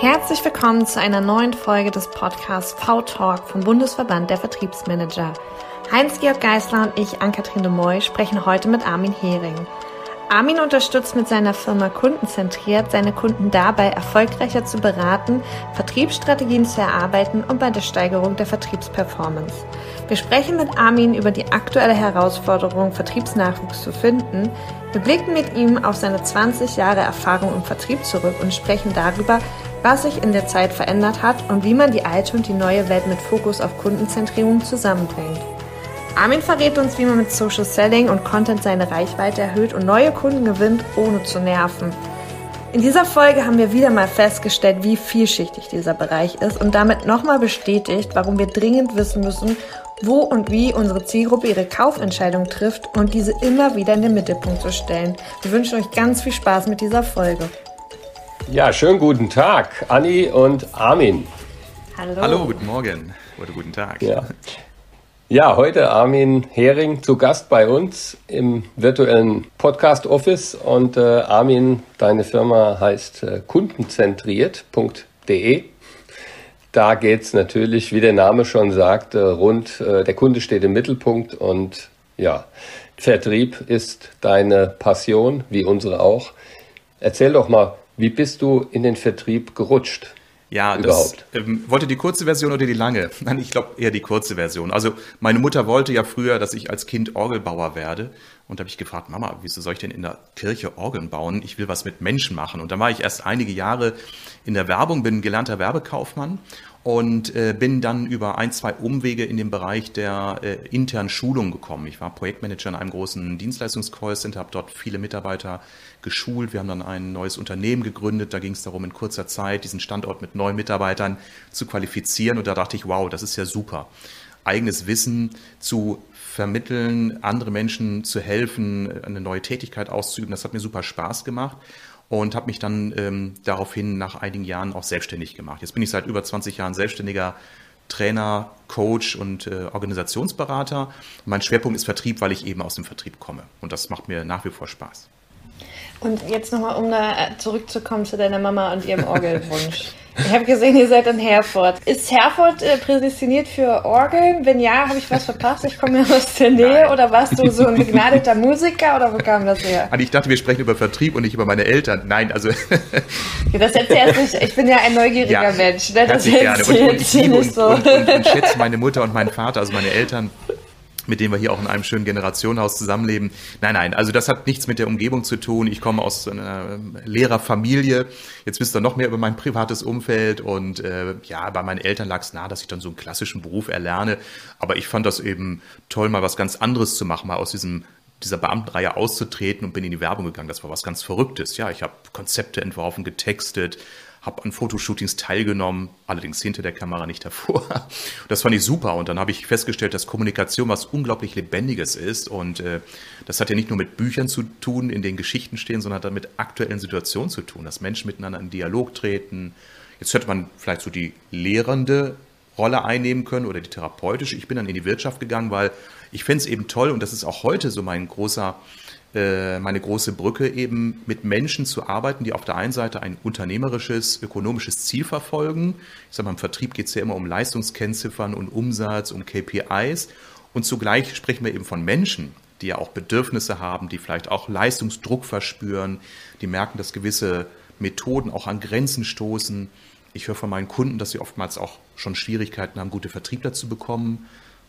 Herzlich willkommen zu einer neuen Folge des Podcasts V-Talk vom Bundesverband der Vertriebsmanager. Heinz-Georg Geisler und ich, Ann-Kathrin de Moy, sprechen heute mit Armin Hering. Armin unterstützt mit seiner Firma Kundenzentriert seine Kunden dabei, erfolgreicher zu beraten, Vertriebsstrategien zu erarbeiten und bei der Steigerung der Vertriebsperformance. Wir sprechen mit Armin über die aktuelle Herausforderung, Vertriebsnachwuchs zu finden. Wir blicken mit ihm auf seine 20 Jahre Erfahrung im Vertrieb zurück und sprechen darüber, was sich in der Zeit verändert hat und wie man die alte und die neue Welt mit Fokus auf Kundenzentrierung zusammenbringt. Armin verrät uns, wie man mit Social Selling und Content seine Reichweite erhöht und neue Kunden gewinnt, ohne zu nerven. In dieser Folge haben wir wieder mal festgestellt, wie vielschichtig dieser Bereich ist und damit nochmal bestätigt, warum wir dringend wissen müssen, wo und wie unsere Zielgruppe ihre Kaufentscheidung trifft und diese immer wieder in den Mittelpunkt zu stellen. Wir wünschen euch ganz viel Spaß mit dieser Folge. Ja, schönen guten Tag, Anni und Armin. Hallo. Hallo, guten Morgen oder guten Tag. Ja. Ja, heute Armin Hering zu Gast bei uns im virtuellen Podcast Office und äh, Armin, deine Firma heißt äh, kundenzentriert.de. Da geht's natürlich, wie der Name schon sagt, äh, rund, äh, der Kunde steht im Mittelpunkt und ja, Vertrieb ist deine Passion, wie unsere auch. Erzähl doch mal, wie bist du in den Vertrieb gerutscht? Ja, überhaupt. das ähm, wollte die kurze Version oder die lange? Nein, ich glaube eher die kurze Version. Also meine Mutter wollte ja früher, dass ich als Kind Orgelbauer werde. Und da habe ich gefragt, Mama, wieso soll ich denn in der Kirche Orgeln bauen? Ich will was mit Menschen machen. Und dann war ich erst einige Jahre in der Werbung, bin gelernter Werbekaufmann und äh, bin dann über ein, zwei Umwege in den Bereich der äh, internen Schulung gekommen. Ich war Projektmanager in einem großen Dienstleistungscall-Center, habe dort viele Mitarbeiter geschult. Wir haben dann ein neues Unternehmen gegründet. Da ging es darum, in kurzer Zeit diesen Standort mit neuen Mitarbeitern zu qualifizieren. Und da dachte ich, wow, das ist ja super. Eigenes Wissen zu vermitteln, andere Menschen zu helfen, eine neue Tätigkeit auszuüben, das hat mir super Spaß gemacht und habe mich dann ähm, daraufhin nach einigen Jahren auch selbstständig gemacht. Jetzt bin ich seit über 20 Jahren selbstständiger Trainer, Coach und äh, Organisationsberater. Mein Schwerpunkt ist Vertrieb, weil ich eben aus dem Vertrieb komme. Und das macht mir nach wie vor Spaß. Und jetzt nochmal, um da zurückzukommen zu deiner Mama und ihrem Orgelwunsch. Ich habe gesehen, ihr seid in Herford. Ist Herford äh, prädestiniert für Orgeln? Wenn ja, habe ich was verpasst? Ich komme ja aus der Nähe. Nein. Oder warst du so ein begnadeter Musiker? Oder wo kam das her? Also ich dachte, wir sprechen über Vertrieb und nicht über meine Eltern. Nein, also... das erzählst nicht. Ich bin ja ein neugieriger ja, Mensch. Ne? Das gerne. Und, und ich liebe und, so. und, und, und schätze meine Mutter und meinen Vater, also meine Eltern mit dem wir hier auch in einem schönen Generationenhaus zusammenleben. Nein, nein, also das hat nichts mit der Umgebung zu tun. Ich komme aus einer Lehrerfamilie. Jetzt wisst ihr noch mehr über mein privates Umfeld und äh, ja, bei meinen Eltern lag es nahe, dass ich dann so einen klassischen Beruf erlerne. Aber ich fand das eben toll, mal was ganz anderes zu machen, mal aus diesem dieser Beamtenreihe auszutreten und bin in die Werbung gegangen. Das war was ganz Verrücktes. Ja, ich habe Konzepte entworfen, getextet, habe an Fotoshootings teilgenommen, allerdings hinter der Kamera nicht davor. Das fand ich super und dann habe ich festgestellt, dass Kommunikation was unglaublich Lebendiges ist und äh, das hat ja nicht nur mit Büchern zu tun, in denen Geschichten stehen, sondern hat mit aktuellen Situationen zu tun, dass Menschen miteinander in Dialog treten. Jetzt hätte man vielleicht so die lehrende Rolle einnehmen können oder die therapeutische. Ich bin dann in die Wirtschaft gegangen, weil ich finde es eben toll und das ist auch heute so mein großer meine große Brücke eben mit Menschen zu arbeiten, die auf der einen Seite ein unternehmerisches, ökonomisches Ziel verfolgen. Ich sage mal, im Vertrieb geht es ja immer um Leistungskennziffern und Umsatz, um KPIs. Und zugleich sprechen wir eben von Menschen, die ja auch Bedürfnisse haben, die vielleicht auch Leistungsdruck verspüren, die merken, dass gewisse Methoden auch an Grenzen stoßen. Ich höre von meinen Kunden, dass sie oftmals auch schon Schwierigkeiten haben, gute Vertriebler zu bekommen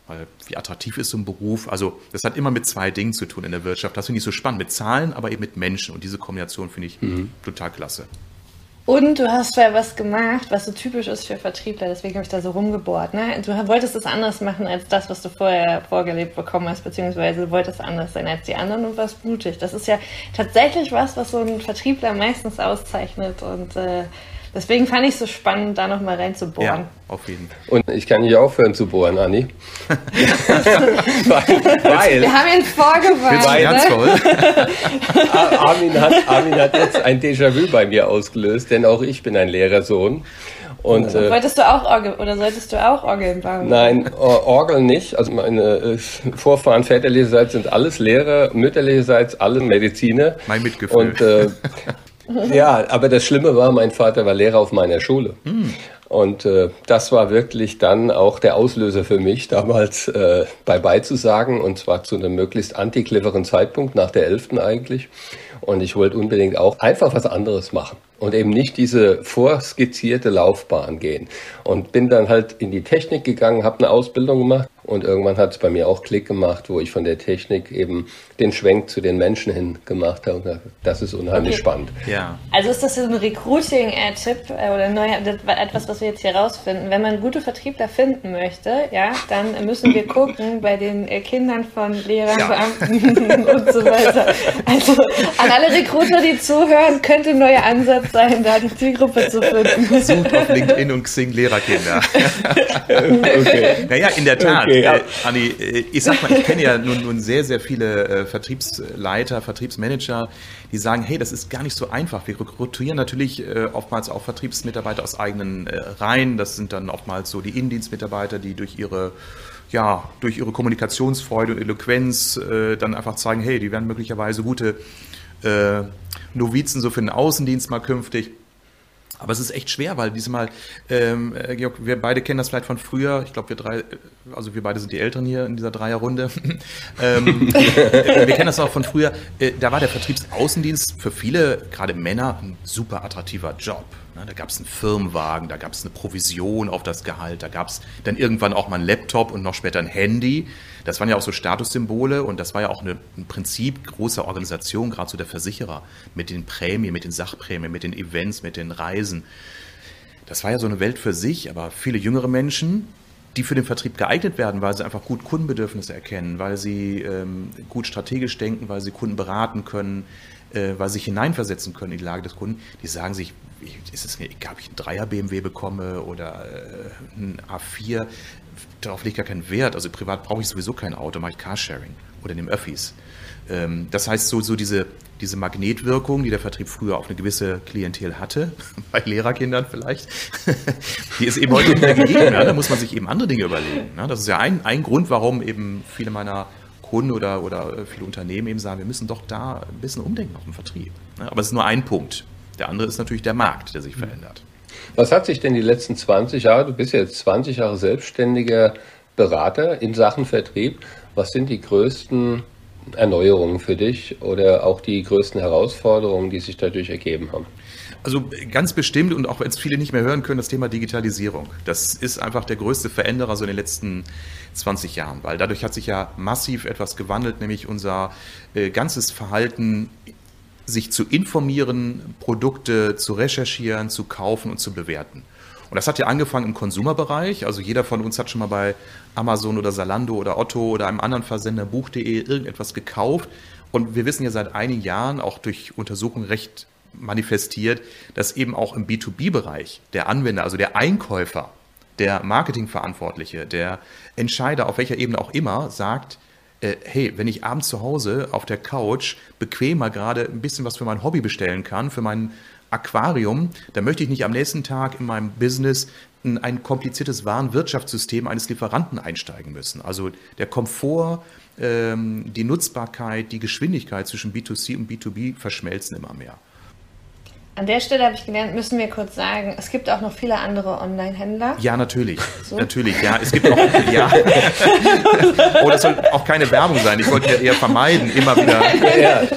weil wie attraktiv ist so ein Beruf? Also das hat immer mit zwei Dingen zu tun in der Wirtschaft. Das finde ich so spannend, mit Zahlen, aber eben mit Menschen. Und diese Kombination finde ich mhm. total klasse. Und du hast ja was gemacht, was so typisch ist für Vertriebler, deswegen habe ich da so rumgebohrt. Ne? Du wolltest es anders machen als das, was du vorher vorgelebt bekommen hast, beziehungsweise du wolltest anders sein als die anderen und warst mutig. Das ist ja tatsächlich was, was so ein Vertriebler meistens auszeichnet und äh, Deswegen fand ich es so spannend, da nochmal reinzubohren. Ja, auf jeden Fall. Und ich kann nicht aufhören zu bohren, Anni. weil, weil, Wir haben ihn vorgewarnt. Ne? Armin, hat, Armin hat jetzt ein Déjà-vu bei mir ausgelöst, denn auch ich bin ein Lehrersohn. Und, äh, Wolltest du auch Orgel oder solltest du auch Orgeln bauen? Nein, Orgeln nicht. Also meine äh, Vorfahren väterlicherseits sind alles Lehrer, mütterlicherseits alle Mediziner. Mein Mitgefühl. Und äh, Ja, aber das Schlimme war, mein Vater war Lehrer auf meiner Schule. Mm. Und äh, das war wirklich dann auch der Auslöser für mich, damals äh, bye-bye zu sagen, und zwar zu einem möglichst anti-cleveren Zeitpunkt, nach der 11. eigentlich. Und ich wollte unbedingt auch einfach was anderes machen und eben nicht diese vorskizzierte Laufbahn gehen. Und bin dann halt in die Technik gegangen, habe eine Ausbildung gemacht und irgendwann hat es bei mir auch Klick gemacht, wo ich von der Technik eben den Schwenk zu den Menschen hin gemacht habe. Und das ist unheimlich okay. spannend. Ja. Also ist das so ein Recruiting-Tipp äh, oder neu, etwas, was wir jetzt hier rausfinden? Wenn man gute Vertriebler finden möchte, ja, dann müssen wir gucken bei den äh, Kindern von Lehrern, ja. Beamten und so weiter. Also an alle Recruiter, die zuhören, könnte ein neuer Ansatz sein, da die Zielgruppe zu finden. Sucht auf LinkedIn und Xing Lehrerkinder. okay. Naja, in der Tat. Okay ja. Äh, Anni, äh, ich sag mal, ich kenne ja nun, nun sehr, sehr viele äh, Vertriebsleiter, Vertriebsmanager, die sagen, hey, das ist gar nicht so einfach. Wir rekrutieren natürlich äh, oftmals auch Vertriebsmitarbeiter aus eigenen äh, Reihen. Das sind dann oftmals so die Indienstmitarbeiter, die durch ihre ja, durch ihre Kommunikationsfreude und Eloquenz äh, dann einfach zeigen, hey, die werden möglicherweise gute Novizen so für den Außendienst mal künftig. Aber es ist echt schwer, weil diesmal, ähm, äh, Georg, wir beide kennen das vielleicht von früher. Ich glaube, wir drei, also wir beide sind die Älteren hier in dieser Dreierrunde. ähm, wir kennen das auch von früher. Äh, da war der Vertriebsaußendienst für viele, gerade Männer, ein super attraktiver Job. Ne, da gab es einen Firmenwagen, da gab es eine Provision auf das Gehalt, da gab es dann irgendwann auch mal einen Laptop und noch später ein Handy. Das waren ja auch so Statussymbole und das war ja auch eine, ein Prinzip großer Organisation, gerade so der Versicherer, mit den Prämien, mit den Sachprämien, mit den Events, mit den Reisen. Das war ja so eine Welt für sich, aber viele jüngere Menschen, die für den Vertrieb geeignet werden, weil sie einfach gut Kundenbedürfnisse erkennen, weil sie ähm, gut strategisch denken, weil sie Kunden beraten können, äh, weil sie sich hineinversetzen können in die Lage des Kunden, die sagen sich, ist es egal, ob ich einen Dreier BMW bekomme oder äh, einen A4, darauf ich gar keinen Wert. Also privat brauche ich sowieso kein Auto, mache ich Carsharing oder nehme Öffis. Ähm, das heißt, so, so diese, diese Magnetwirkung, die der Vertrieb früher auf eine gewisse Klientel hatte, bei Lehrerkindern vielleicht, die ist eben heute nicht mehr gegeben. Ja? Da muss man sich eben andere Dinge überlegen. Ja? Das ist ja ein, ein Grund, warum eben viele meiner Kunden oder, oder viele Unternehmen eben sagen, wir müssen doch da ein bisschen umdenken auf den Vertrieb. Aber es ist nur ein Punkt. Der andere ist natürlich der Markt, der sich verändert. Was hat sich denn die letzten 20 Jahre, du bist jetzt 20 Jahre selbstständiger Berater in Sachen Vertrieb, was sind die größten Erneuerungen für dich oder auch die größten Herausforderungen, die sich dadurch ergeben haben? Also ganz bestimmt und auch wenn es viele nicht mehr hören können, das Thema Digitalisierung. Das ist einfach der größte Veränderer so in den letzten 20 Jahren, weil dadurch hat sich ja massiv etwas gewandelt, nämlich unser äh, ganzes Verhalten sich zu informieren, Produkte zu recherchieren, zu kaufen und zu bewerten. Und das hat ja angefangen im Konsumerbereich. Also jeder von uns hat schon mal bei Amazon oder Salando oder Otto oder einem anderen Versender Buch.de irgendetwas gekauft. Und wir wissen ja seit einigen Jahren, auch durch Untersuchungen recht manifestiert, dass eben auch im B2B-Bereich der Anwender, also der Einkäufer, der Marketingverantwortliche, der Entscheider auf welcher Ebene auch immer sagt, äh, hey, wenn ich abends zu Hause auf der Couch bequemer gerade ein bisschen was für mein Hobby bestellen kann, für mein Aquarium, dann möchte ich nicht am nächsten Tag in meinem Business in ein kompliziertes Warenwirtschaftssystem eines Lieferanten einsteigen müssen. Also der Komfort, ähm, die Nutzbarkeit, die Geschwindigkeit zwischen B2C und B2B verschmelzen immer mehr. An der Stelle habe ich gelernt, müssen wir kurz sagen, es gibt auch noch viele andere Online-Händler. Ja, natürlich. So. Natürlich, ja. Es gibt auch, ja. oh, das soll auch keine Werbung sein. Ich wollte ja eher vermeiden, immer wieder. Ja. Äh,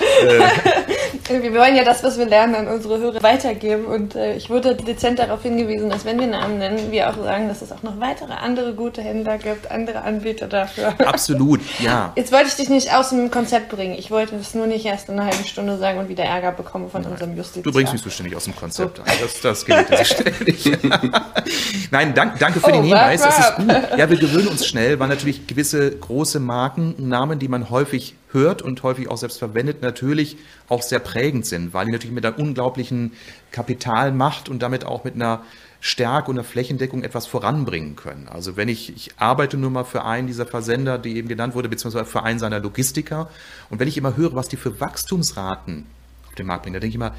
wir wollen ja das, was wir lernen, an unsere Hörer weitergeben. Und äh, ich wurde dezent darauf hingewiesen, dass wenn wir Namen nennen, wir auch sagen, dass es auch noch weitere andere gute Händler gibt, andere Anbieter dafür. Absolut, ja. Jetzt wollte ich dich nicht aus dem Konzept bringen. Ich wollte das nur nicht erst in einer halben Stunde sagen und wieder Ärger bekommen von Nein. unserem Justiz. Du bringst mich so ständig aus dem Konzept so. Das, das geht jetzt ständig. Nein, dank, danke für oh, den Hinweis. Es ist gut. Ja, wir gewöhnen uns schnell, weil natürlich gewisse große Marken, Namen, die man häufig hört und häufig auch selbst verwendet, natürlich auch sehr prägend sind, weil die natürlich mit einer unglaublichen Kapitalmacht und damit auch mit einer Stärke und einer Flächendeckung etwas voranbringen können. Also wenn ich, ich arbeite nur mal für einen dieser Versender, die eben genannt wurde, beziehungsweise für einen seiner Logistiker, und wenn ich immer höre, was die für Wachstumsraten auf den Markt bringen, da denke ich immer,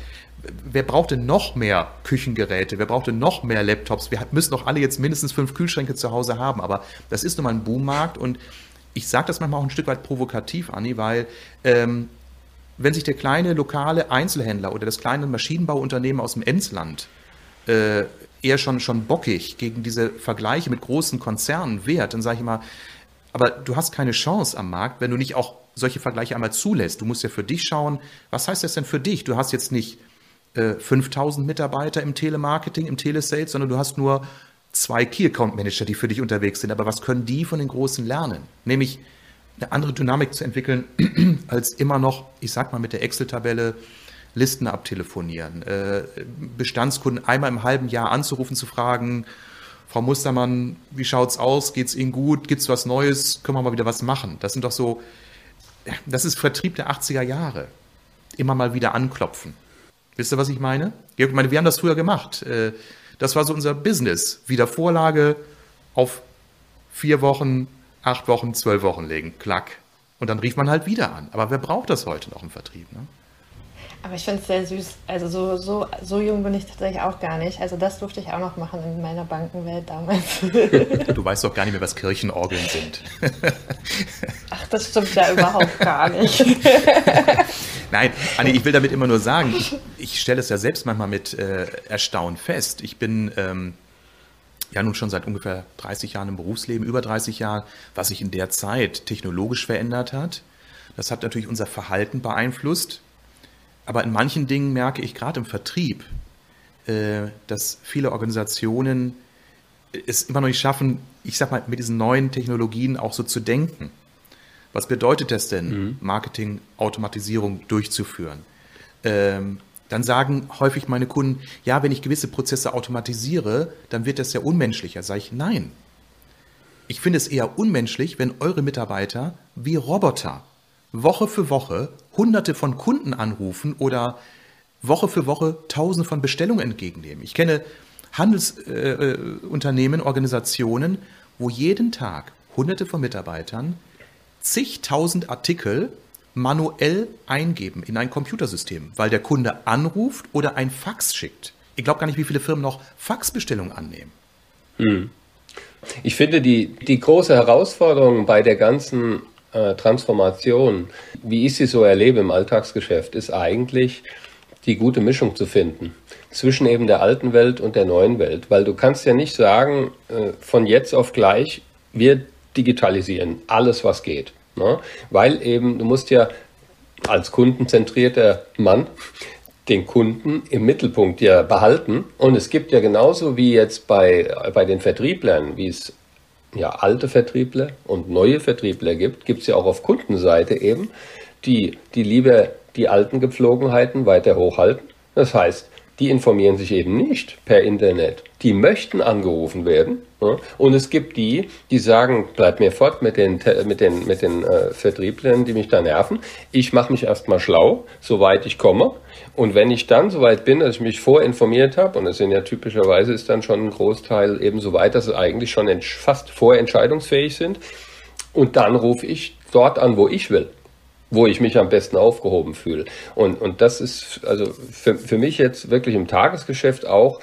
wer braucht denn noch mehr Küchengeräte? Wer braucht denn noch mehr Laptops? Wir müssen doch alle jetzt mindestens fünf Kühlschränke zu Hause haben. Aber das ist nun mal ein Boommarkt und ich sage das manchmal auch ein Stück weit provokativ, Anni, weil ähm, wenn sich der kleine lokale Einzelhändler oder das kleine Maschinenbauunternehmen aus dem Emsland äh, eher schon, schon bockig gegen diese Vergleiche mit großen Konzernen wehrt, dann sage ich immer, aber du hast keine Chance am Markt, wenn du nicht auch solche Vergleiche einmal zulässt. Du musst ja für dich schauen, was heißt das denn für dich? Du hast jetzt nicht äh, 5000 Mitarbeiter im Telemarketing, im Telesales, sondern du hast nur zwei Key Account Manager, die für dich unterwegs sind. Aber was können die von den Großen lernen? Nämlich eine andere Dynamik zu entwickeln, als immer noch, ich sag mal, mit der Excel-Tabelle Listen abtelefonieren, äh, Bestandskunden einmal im halben Jahr anzurufen, zu fragen, Frau Mustermann, wie schaut's aus? Geht's Ihnen gut? Gibt's was Neues? Können wir mal wieder was machen? Das sind doch so, das ist Vertrieb der 80er Jahre. Immer mal wieder anklopfen. Wisst ihr, was ich meine? Ich meine, wir haben das früher gemacht. Das war so unser Business. Wieder Vorlage auf vier Wochen, acht Wochen, zwölf Wochen legen. Klack. Und dann rief man halt wieder an. Aber wer braucht das heute noch im Vertrieb? Ne? Aber ich finde es sehr süß. Also so, so, so jung bin ich tatsächlich auch gar nicht. Also das durfte ich auch noch machen in meiner Bankenwelt damals. Du weißt doch gar nicht mehr, was Kirchenorgeln sind. Ach, das stimmt ja überhaupt gar nicht. Nein, Anni, ich will damit immer nur sagen, ich, ich stelle es ja selbst manchmal mit äh, Erstaunen fest. Ich bin ähm, ja nun schon seit ungefähr 30 Jahren im Berufsleben, über 30 Jahren, was sich in der Zeit technologisch verändert hat. Das hat natürlich unser Verhalten beeinflusst. Aber in manchen Dingen merke ich gerade im Vertrieb, äh, dass viele Organisationen es immer noch nicht schaffen, ich sag mal, mit diesen neuen Technologien auch so zu denken. Was bedeutet das denn, mhm. Marketing, Automatisierung durchzuführen? Ähm, dann sagen häufig meine Kunden, ja, wenn ich gewisse Prozesse automatisiere, dann wird das ja unmenschlicher. Sage ich, nein. Ich finde es eher unmenschlich, wenn eure Mitarbeiter wie Roboter Woche für Woche hunderte von Kunden anrufen oder Woche für Woche tausende von Bestellungen entgegennehmen. Ich kenne Handelsunternehmen, äh, Organisationen, wo jeden Tag hunderte von Mitarbeitern zigtausend Artikel manuell eingeben in ein Computersystem, weil der Kunde anruft oder ein Fax schickt. Ich glaube gar nicht, wie viele Firmen noch Faxbestellungen annehmen. Hm. Ich finde, die, die große Herausforderung bei der ganzen äh, Transformation, wie ich sie so erlebe im Alltagsgeschäft, ist eigentlich die gute Mischung zu finden zwischen eben der alten Welt und der neuen Welt. Weil du kannst ja nicht sagen, äh, von jetzt auf gleich, wir digitalisieren alles, was geht. Ne? Weil eben, du musst ja als kundenzentrierter Mann den Kunden im Mittelpunkt ja behalten. Und es gibt ja genauso wie jetzt bei, bei den Vertrieblern, wie es ja, alte Vertriebler und neue Vertriebler gibt, gibt es ja auch auf Kundenseite eben, die, die lieber die alten Gepflogenheiten weiter hochhalten. Das heißt, die informieren sich eben nicht per Internet. Die möchten angerufen werden. Und es gibt die, die sagen, bleib mir fort mit den, mit den, mit den äh, Vertrieblern, die mich da nerven. Ich mache mich erstmal schlau, soweit ich komme. Und wenn ich dann soweit bin, dass ich mich vorinformiert habe, und es sind ja typischerweise ist dann schon ein Großteil eben so weit, dass sie eigentlich schon fast vorentscheidungsfähig sind, und dann rufe ich dort an, wo ich will wo ich mich am besten aufgehoben fühle. Und, und das ist also für, für mich jetzt wirklich im Tagesgeschäft auch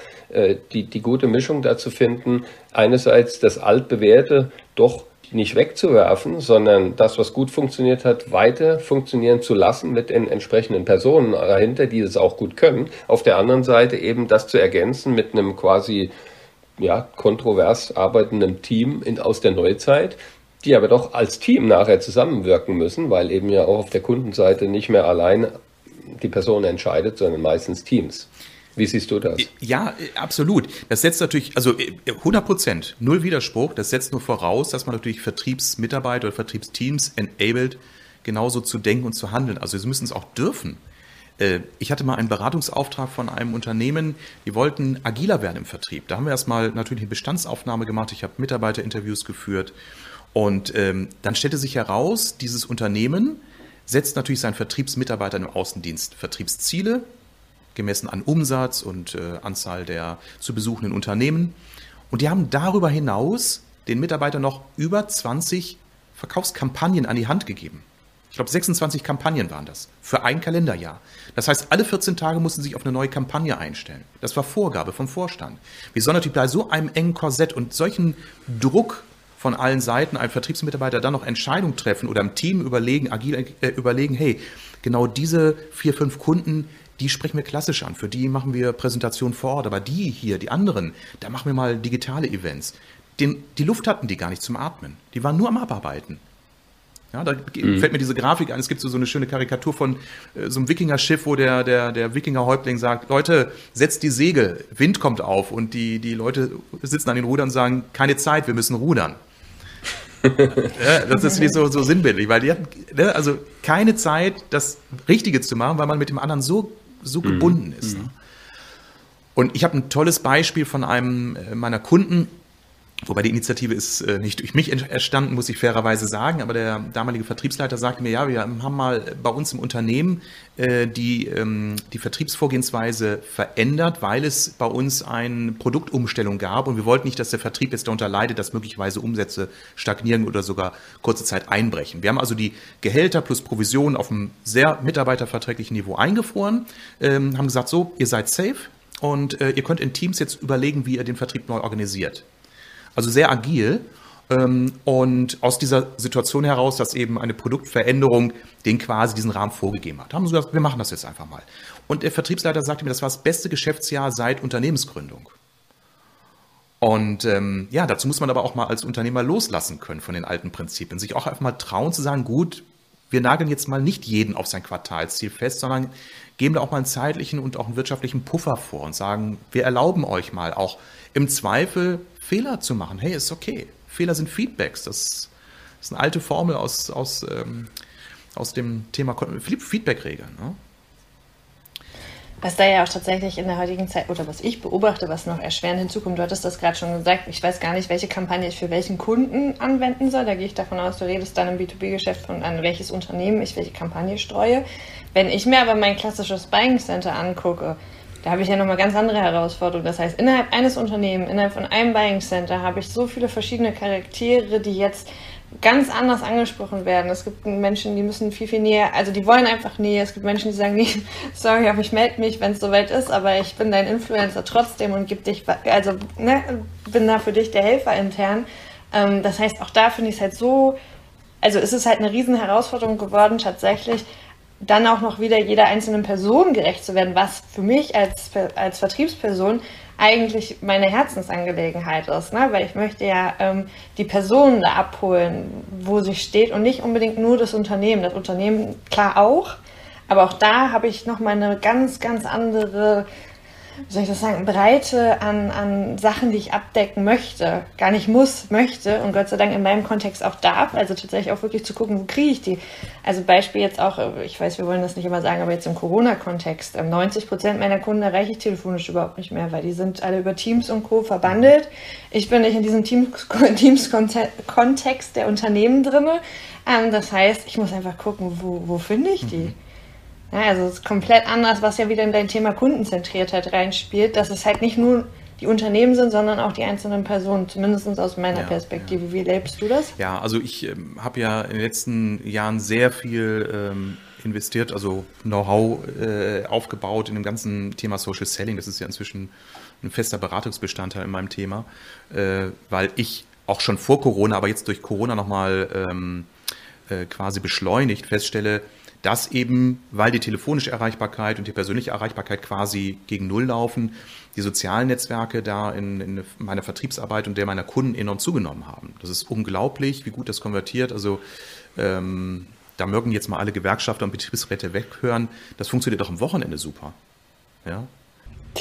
die, die gute Mischung dazu finden, einerseits das altbewährte doch nicht wegzuwerfen, sondern das, was gut funktioniert hat, weiter funktionieren zu lassen mit den entsprechenden Personen dahinter, die es auch gut können. Auf der anderen Seite eben das zu ergänzen mit einem quasi ja, kontrovers arbeitenden Team in, aus der Neuzeit, die aber doch als Team nachher zusammenwirken müssen, weil eben ja auch auf der Kundenseite nicht mehr allein die Person entscheidet, sondern meistens Teams. Wie siehst du das? Ja, absolut. Das setzt natürlich, also 100 Prozent, null Widerspruch. Das setzt nur voraus, dass man natürlich Vertriebsmitarbeiter oder Vertriebsteams enabled, genauso zu denken und zu handeln. Also sie müssen es auch dürfen. Äh, ich hatte mal einen Beratungsauftrag von einem Unternehmen, die wollten agiler werden im Vertrieb. Da haben wir erstmal natürlich eine Bestandsaufnahme gemacht. Ich habe Mitarbeiterinterviews geführt und ähm, dann stellte sich heraus, dieses Unternehmen setzt natürlich seinen Vertriebsmitarbeitern im Außendienst Vertriebsziele, gemessen an Umsatz und äh, Anzahl der zu besuchenden Unternehmen. Und die haben darüber hinaus den Mitarbeitern noch über 20 Verkaufskampagnen an die Hand gegeben. Ich glaube, 26 Kampagnen waren das für ein Kalenderjahr. Das heißt, alle 14 Tage mussten sie sich auf eine neue Kampagne einstellen. Das war Vorgabe vom Vorstand. Wir sollen natürlich bei so einem engen Korsett und solchen Druck von allen Seiten, ein Vertriebsmitarbeiter dann noch Entscheidungen treffen oder im Team überlegen, agil äh, überlegen, hey, genau diese vier, fünf Kunden, die sprechen wir klassisch an, für die machen wir Präsentationen vor Ort, aber die hier, die anderen, da machen wir mal digitale Events. Den, die Luft hatten die gar nicht zum Atmen. Die waren nur am Abarbeiten. Ja, da mhm. fällt mir diese Grafik ein. Es gibt so, so eine schöne Karikatur von äh, so einem Wikinger-Schiff, wo der, der, der Wikinger-Häuptling sagt, Leute, setzt die Segel, Wind kommt auf und die, die Leute sitzen an den Rudern und sagen, keine Zeit, wir müssen rudern. ja, das ist nicht so, so sinnbildlich, weil die hatten ne, also keine Zeit, das Richtige zu machen, weil man mit dem anderen so, so mhm. gebunden ist. Mhm. Ne? Und ich habe ein tolles Beispiel von einem äh, meiner Kunden, Wobei die Initiative ist äh, nicht durch mich entstanden, muss ich fairerweise sagen, aber der damalige Vertriebsleiter sagte mir, ja, wir haben mal bei uns im Unternehmen äh, die, ähm, die Vertriebsvorgehensweise verändert, weil es bei uns eine Produktumstellung gab und wir wollten nicht, dass der Vertrieb jetzt darunter leidet, dass möglicherweise Umsätze stagnieren oder sogar kurze Zeit einbrechen. Wir haben also die Gehälter plus Provision auf einem sehr mitarbeiterverträglichen Niveau eingefroren, ähm, haben gesagt, so, ihr seid safe und äh, ihr könnt in Teams jetzt überlegen, wie ihr den Vertrieb neu organisiert. Also sehr agil. Ähm, und aus dieser Situation heraus, dass eben eine Produktveränderung den quasi diesen Rahmen vorgegeben hat, haben sie gesagt, wir machen das jetzt einfach mal. Und der Vertriebsleiter sagte mir, das war das beste Geschäftsjahr seit Unternehmensgründung. Und ähm, ja, dazu muss man aber auch mal als Unternehmer loslassen können von den alten Prinzipien, sich auch einfach mal trauen zu sagen, gut, wir nageln jetzt mal nicht jeden auf sein Quartalsziel fest, sondern geben da auch mal einen zeitlichen und auch einen wirtschaftlichen Puffer vor und sagen, wir erlauben euch mal auch im Zweifel Fehler zu machen. Hey, ist okay. Fehler sind Feedbacks. Das ist eine alte Formel aus, aus, ähm, aus dem Thema Feedback-Regeln. Ne? Was da ja auch tatsächlich in der heutigen Zeit, oder was ich beobachte, was noch erschwerend hinzukommt, du hattest das gerade schon gesagt, ich weiß gar nicht, welche Kampagne ich für welchen Kunden anwenden soll. Da gehe ich davon aus, du redest dann im B2B-Geschäft von an welches Unternehmen ich welche Kampagne streue. Wenn ich mir aber mein klassisches Buying Center angucke, da habe ich ja nochmal ganz andere Herausforderungen. Das heißt, innerhalb eines Unternehmens, innerhalb von einem Buying Center habe ich so viele verschiedene Charaktere, die jetzt ganz anders angesprochen werden. Es gibt Menschen, die müssen viel, viel näher, also die wollen einfach näher. Es gibt Menschen, die sagen, nee, sorry, aber ich melde mich, wenn es soweit ist, aber ich bin dein Influencer trotzdem und gib dich, also ne, bin da für dich der Helfer intern. Ähm, das heißt, auch da finde ich es halt so, also es ist halt eine riesen Herausforderung geworden, tatsächlich dann auch noch wieder jeder einzelnen Person gerecht zu werden, was für mich als, als Vertriebsperson eigentlich meine Herzensangelegenheit ist, ne? weil ich möchte ja ähm, die Person da abholen, wo sie steht und nicht unbedingt nur das Unternehmen. Das Unternehmen klar auch, aber auch da habe ich noch mal eine ganz, ganz andere wie soll ich das sagen, Breite an, an Sachen, die ich abdecken möchte. Gar nicht muss, möchte und Gott sei Dank in meinem Kontext auch darf. Also tatsächlich auch wirklich zu gucken, wo kriege ich die. Also Beispiel jetzt auch, ich weiß, wir wollen das nicht immer sagen, aber jetzt im Corona-Kontext. 90 ähm, Prozent meiner Kunden erreiche ich telefonisch überhaupt nicht mehr, weil die sind alle über Teams und Co. verbandelt. Ich bin nicht in diesem Teams-Kontext der Unternehmen drin. Ähm, das heißt, ich muss einfach gucken, wo, wo finde ich die. Mhm. Ja, also es ist komplett anders, was ja wieder in dein Thema Kundenzentriertheit reinspielt, dass es halt nicht nur die Unternehmen sind, sondern auch die einzelnen Personen, zumindest aus meiner ja, Perspektive. Ja. Wie lebst du das? Ja, also ich ähm, habe ja in den letzten Jahren sehr viel ähm, investiert, also Know-how äh, aufgebaut in dem ganzen Thema Social Selling. Das ist ja inzwischen ein fester Beratungsbestandteil in meinem Thema, äh, weil ich auch schon vor Corona, aber jetzt durch Corona nochmal ähm, äh, quasi beschleunigt feststelle, dass eben, weil die telefonische Erreichbarkeit und die persönliche Erreichbarkeit quasi gegen Null laufen, die sozialen Netzwerke da in, in meiner Vertriebsarbeit und der meiner Kunden enorm zugenommen haben. Das ist unglaublich, wie gut das konvertiert. Also ähm, da mögen jetzt mal alle Gewerkschafter und Betriebsräte weghören. Das funktioniert auch am Wochenende super. Ja,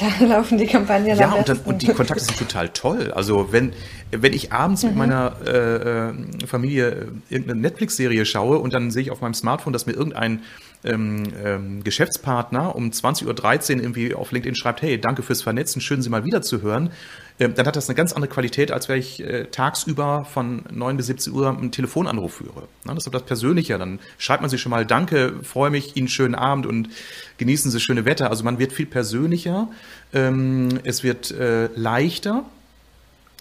da laufen die Kampagnen Ja, und, dann, und, die Kontakte sind total toll. Also wenn, wenn ich abends mhm. mit meiner äh, äh, Familie irgendeine Netflix-Serie schaue und dann sehe ich auf meinem Smartphone, dass mir irgendein ähm, ähm, Geschäftspartner um 20.13 Uhr irgendwie auf LinkedIn schreibt, hey, danke fürs Vernetzen, schön Sie mal wieder zu hören, ähm, dann hat das eine ganz andere Qualität, als wenn ich äh, tagsüber von 9 bis 17 Uhr einen Telefonanruf führe. Das ist das Persönlicher. Dann schreibt man sich schon mal, danke, freue mich, Ihnen schönen Abend und genießen Sie schöne Wetter. Also man wird viel persönlicher, ähm, es wird äh, leichter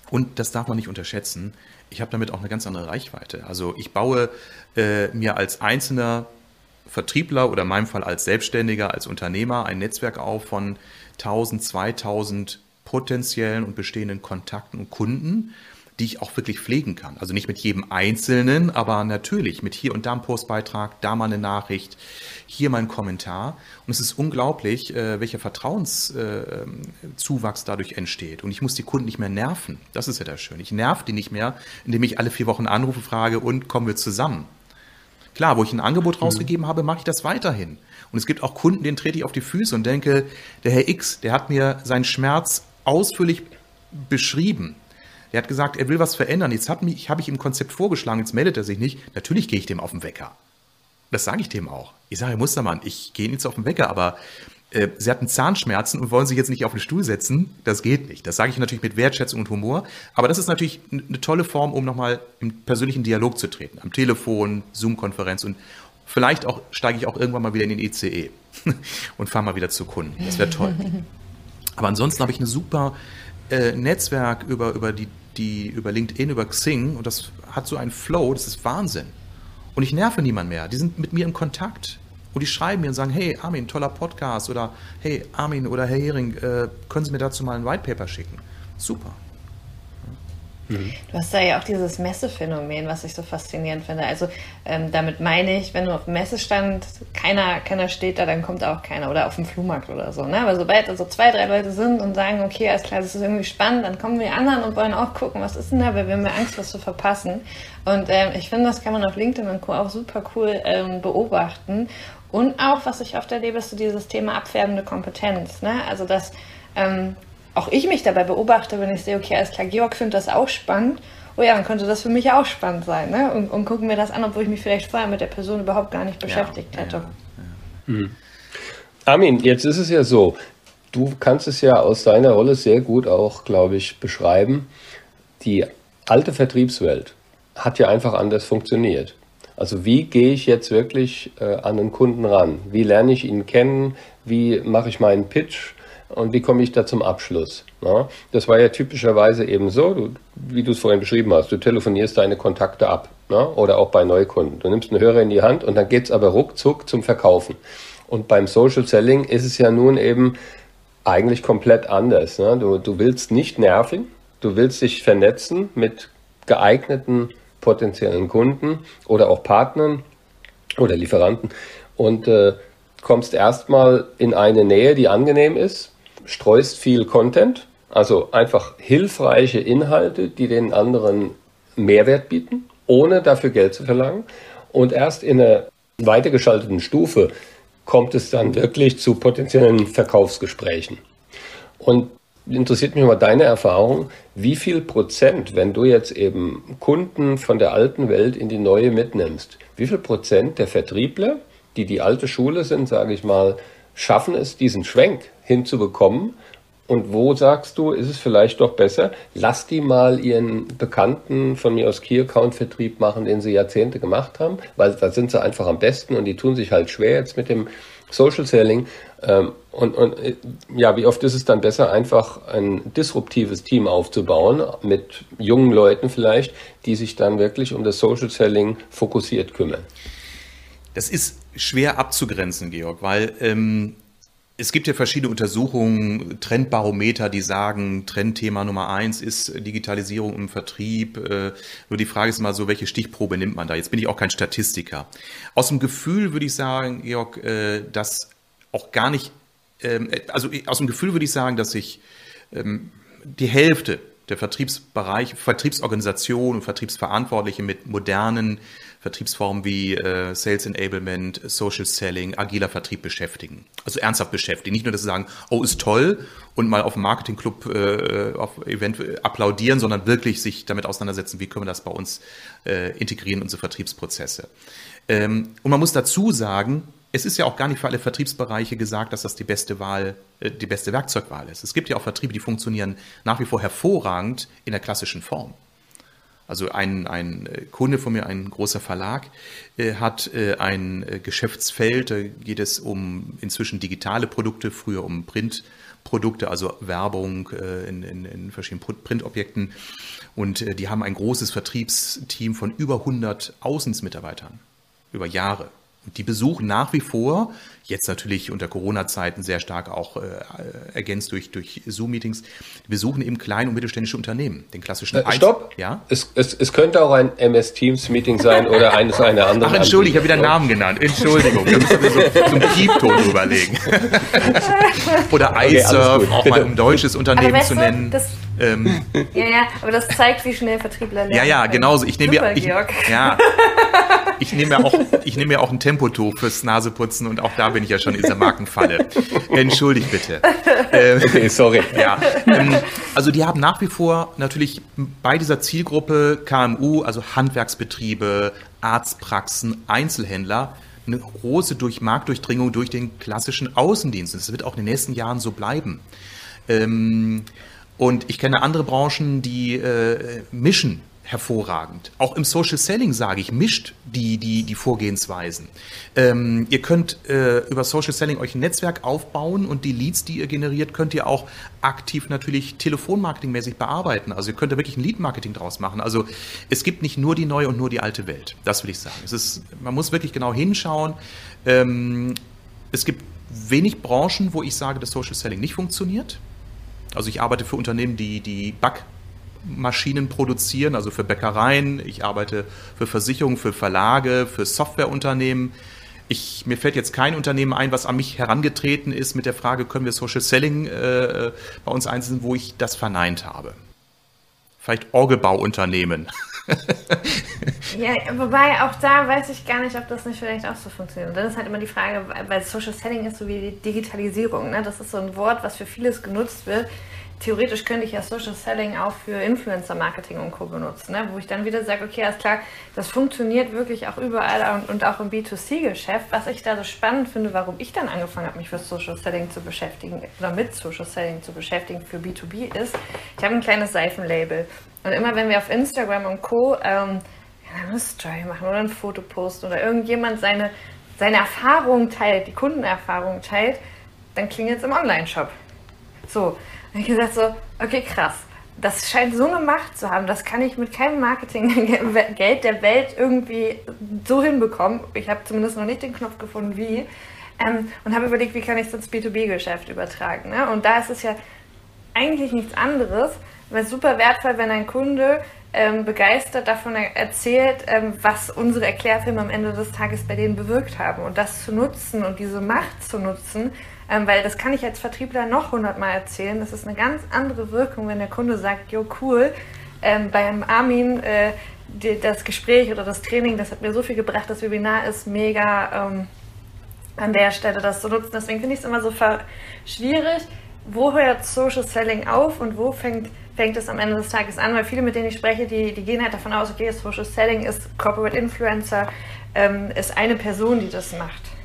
und das darf man nicht unterschätzen. Ich habe damit auch eine ganz andere Reichweite. Also ich baue äh, mir als einzelner Vertriebler oder in meinem Fall als Selbstständiger, als Unternehmer ein Netzwerk auf von 1000, 2000 potenziellen und bestehenden Kontakten und Kunden, die ich auch wirklich pflegen kann. Also nicht mit jedem Einzelnen, aber natürlich mit hier und da ein Postbeitrag, da mal eine Nachricht, hier mal ein Kommentar. Und es ist unglaublich, äh, welcher Vertrauenszuwachs dadurch entsteht. Und ich muss die Kunden nicht mehr nerven. Das ist ja das Schöne. Ich nerv die nicht mehr, indem ich alle vier Wochen anrufe, frage und kommen wir zusammen. Klar, wo ich ein Angebot mhm. rausgegeben habe, mache ich das weiterhin. Und es gibt auch Kunden, denen trete ich auf die Füße und denke, der Herr X, der hat mir seinen Schmerz ausführlich beschrieben. Der hat gesagt, er will was verändern. Jetzt habe hab ich ihm Konzept vorgeschlagen, jetzt meldet er sich nicht. Natürlich gehe ich dem auf den Wecker. Das sage ich dem auch. Ich sage, Herr Mustermann, ich gehe nicht auf den Wecker, aber äh, Sie hatten Zahnschmerzen und wollen sich jetzt nicht auf den Stuhl setzen. Das geht nicht. Das sage ich natürlich mit Wertschätzung und Humor. Aber das ist natürlich eine tolle Form, um nochmal im persönlichen Dialog zu treten. Am Telefon, Zoom-Konferenz und vielleicht auch steige ich auch irgendwann mal wieder in den ECE und fahre mal wieder zu Kunden. Das wäre toll. Aber ansonsten habe ich ein super äh, Netzwerk über, über, die, die, über LinkedIn, über Xing und das hat so einen Flow, das ist Wahnsinn. Und ich nerve niemand mehr. Die sind mit mir im Kontakt. Und die schreiben mir und sagen, hey Armin, toller Podcast oder hey Armin oder Herr Hering, äh, können Sie mir dazu mal ein White Paper schicken? Super. Du hast da ja auch dieses Messephänomen, was ich so faszinierend finde. Also ähm, damit meine ich, wenn du auf dem Messestand keiner, keiner steht da, dann kommt auch keiner oder auf dem Flohmarkt oder so. Ne? Aber sobald da so zwei, drei Leute sind und sagen, okay, alles klar, das ist irgendwie spannend, dann kommen die anderen und wollen auch gucken, was ist denn da, weil wir haben ja Angst, was zu verpassen. Und ähm, ich finde, das kann man auf LinkedIn und Co. auch super cool ähm, beobachten. Und auch, was ich oft erlebe, ist so dieses Thema abfärbende Kompetenz. Ne? Also, dass ähm, auch ich mich dabei beobachte, wenn ich sehe, okay, alles klar, Georg findet das auch spannend. Oh ja, dann könnte das für mich auch spannend sein. Ne? Und, und gucken wir das an, obwohl ich mich vielleicht vorher mit der Person überhaupt gar nicht beschäftigt ja, hätte. Ja, ja. Mhm. Armin, jetzt ist es ja so, du kannst es ja aus deiner Rolle sehr gut auch, glaube ich, beschreiben. Die alte Vertriebswelt hat ja einfach anders funktioniert. Also wie gehe ich jetzt wirklich äh, an einen Kunden ran? Wie lerne ich ihn kennen? Wie mache ich meinen Pitch? Und wie komme ich da zum Abschluss? Na? Das war ja typischerweise eben so, du, wie du es vorhin beschrieben hast. Du telefonierst deine Kontakte ab na? oder auch bei Neukunden. Du nimmst einen Hörer in die Hand und dann geht es aber ruckzuck zum Verkaufen. Und beim Social Selling ist es ja nun eben eigentlich komplett anders. Du, du willst nicht nerven, du willst dich vernetzen mit geeigneten potenziellen Kunden oder auch Partnern oder Lieferanten und äh, kommst erstmal in eine Nähe, die angenehm ist, streust viel Content, also einfach hilfreiche Inhalte, die den anderen Mehrwert bieten, ohne dafür Geld zu verlangen. Und erst in einer weitergeschalteten Stufe kommt es dann wirklich zu potenziellen Verkaufsgesprächen. Und interessiert mich mal deine Erfahrung. Wie viel Prozent, wenn du jetzt eben Kunden von der alten Welt in die neue mitnimmst, wie viel Prozent der Vertriebler, die die alte Schule sind, sage ich mal, schaffen es, diesen Schwenk hinzubekommen? Und wo sagst du, ist es vielleicht doch besser, lass die mal ihren Bekannten von mir aus Key-Account-Vertrieb machen, den sie Jahrzehnte gemacht haben, weil da sind sie einfach am besten und die tun sich halt schwer jetzt mit dem Social Selling. Ähm, und, und äh, ja, wie oft ist es dann besser, einfach ein disruptives Team aufzubauen mit jungen Leuten vielleicht, die sich dann wirklich um das Social Selling fokussiert kümmern? Das ist schwer abzugrenzen, Georg, weil ähm, es gibt ja verschiedene Untersuchungen, Trendbarometer, die sagen, Trendthema Nummer eins ist Digitalisierung im Vertrieb. Äh, nur die Frage ist mal so, welche Stichprobe nimmt man da? Jetzt bin ich auch kein Statistiker. Aus dem Gefühl würde ich sagen, Georg, äh, dass auch gar nicht, ähm, also aus dem Gefühl würde ich sagen, dass sich ähm, die Hälfte der Vertriebsbereich, Vertriebsorganisation und Vertriebsverantwortliche mit modernen Vertriebsformen wie äh, Sales Enablement, Social Selling, agiler Vertrieb beschäftigen. Also ernsthaft beschäftigen. Nicht nur, dass sie sagen, oh, ist toll und mal auf dem Marketingclub, äh, auf Event äh, applaudieren, sondern wirklich sich damit auseinandersetzen, wie können wir das bei uns äh, integrieren, unsere Vertriebsprozesse. Ähm, und man muss dazu sagen, es ist ja auch gar nicht für alle Vertriebsbereiche gesagt, dass das die beste Wahl, äh, die beste Werkzeugwahl ist. Es gibt ja auch Vertriebe, die funktionieren nach wie vor hervorragend in der klassischen Form. Also ein, ein äh, Kunde von mir, ein großer Verlag, äh, hat äh, ein Geschäftsfeld, da geht es um inzwischen digitale Produkte, früher um Printprodukte, also Werbung in, in, in, verschiedenen Printobjekten. Und die haben ein großes Vertriebsteam von über 100 Außensmitarbeitern über Jahre. Die besuchen nach wie vor jetzt natürlich unter Corona-Zeiten sehr stark auch äh, ergänzt durch, durch Zoom-Meetings. Wir suchen eben kleine und mittelständische Unternehmen, den klassischen äh, Stopp! Ja? Es, es, es könnte auch ein MS-Teams-Meeting sein oder eines einer anderen. Ach, Entschuldigung, ich habe wieder einen Namen genannt. Entschuldigung, da müssen wir so, so einen Piepton überlegen. oder iServe, okay, auch mal um ein deutsches Unternehmen zu nennen. Das, ähm, ja, ja, aber das zeigt, wie schnell Vertriebler lernen. Ja, ja, genauso. Ich nehme ja, ich, ja, ich nehme ja auch, ich nehme ja auch ein Tempotuch fürs Naseputzen und auch da bin ich ja schon in dieser Markenfalle. Entschuldigt bitte. Ähm, okay, sorry. Ja, ähm, also die haben nach wie vor natürlich bei dieser Zielgruppe KMU, also Handwerksbetriebe, Arztpraxen, Einzelhändler, eine große durch Marktdurchdringung durch den klassischen Außendienst. Das wird auch in den nächsten Jahren so bleiben. Ähm, und ich kenne andere Branchen, die äh, mischen hervorragend. Auch im Social Selling sage ich, mischt die, die, die Vorgehensweisen. Ähm, ihr könnt äh, über Social Selling euch ein Netzwerk aufbauen und die Leads, die ihr generiert, könnt ihr auch aktiv natürlich telefonmarketingmäßig bearbeiten. Also ihr könnt da wirklich ein Lead-Marketing draus machen. Also es gibt nicht nur die neue und nur die alte Welt. Das will ich sagen. Es ist, man muss wirklich genau hinschauen. Ähm, es gibt wenig Branchen, wo ich sage, dass Social Selling nicht funktioniert. Also ich arbeite für Unternehmen, die die Backmaschinen produzieren, also für Bäckereien. Ich arbeite für Versicherungen, für Verlage, für Softwareunternehmen. Ich, mir fällt jetzt kein Unternehmen ein, was an mich herangetreten ist mit der Frage, können wir Social Selling äh, bei uns einsetzen, wo ich das verneint habe. Vielleicht Orgelbauunternehmen. ja, wobei auch da weiß ich gar nicht, ob das nicht vielleicht auch so funktioniert. Und dann ist halt immer die Frage, weil Social Selling ist so wie die Digitalisierung. Ne? Das ist so ein Wort, was für vieles genutzt wird theoretisch könnte ich ja Social Selling auch für Influencer Marketing und Co. benutzen, ne? wo ich dann wieder sage, okay, alles klar, das funktioniert wirklich auch überall und, und auch im B2C-Geschäft. Was ich da so spannend finde, warum ich dann angefangen habe, mich für Social Selling zu beschäftigen oder mit Social Selling zu beschäftigen für B2B ist, ich habe ein kleines Seifenlabel. Und immer wenn wir auf Instagram und Co. Ähm, eine Story machen oder ein Foto posten oder irgendjemand seine, seine Erfahrung teilt, die Kundenerfahrung teilt, dann klingelt es im Online-Shop. So, habe ich gesagt so, okay, krass. Das scheint so eine Macht zu haben. Das kann ich mit keinem Marketinggeld der Welt irgendwie so hinbekommen. Ich habe zumindest noch nicht den Knopf gefunden, wie. Ähm, und habe überlegt, wie kann ich es ins B2B-Geschäft übertragen. Ne? Und da ist es ja eigentlich nichts anderes, weil es super wertvoll, wenn ein Kunde ähm, begeistert davon erzählt, ähm, was unsere Erklärfilme am Ende des Tages bei denen bewirkt haben. Und das zu nutzen und diese Macht zu nutzen, ähm, weil das kann ich als Vertriebler noch hundertmal erzählen. Das ist eine ganz andere Wirkung, wenn der Kunde sagt, jo cool, ähm, beim Armin äh, die, das Gespräch oder das Training, das hat mir so viel gebracht, das Webinar ist mega ähm, an der Stelle das zu nutzen. Deswegen finde ich es immer so schwierig, wo hört Social Selling auf und wo fängt, fängt es am Ende des Tages an, weil viele, mit denen ich spreche, die, die gehen halt davon aus, okay, Social Selling ist Corporate Influencer, ähm, ist eine Person, die das macht.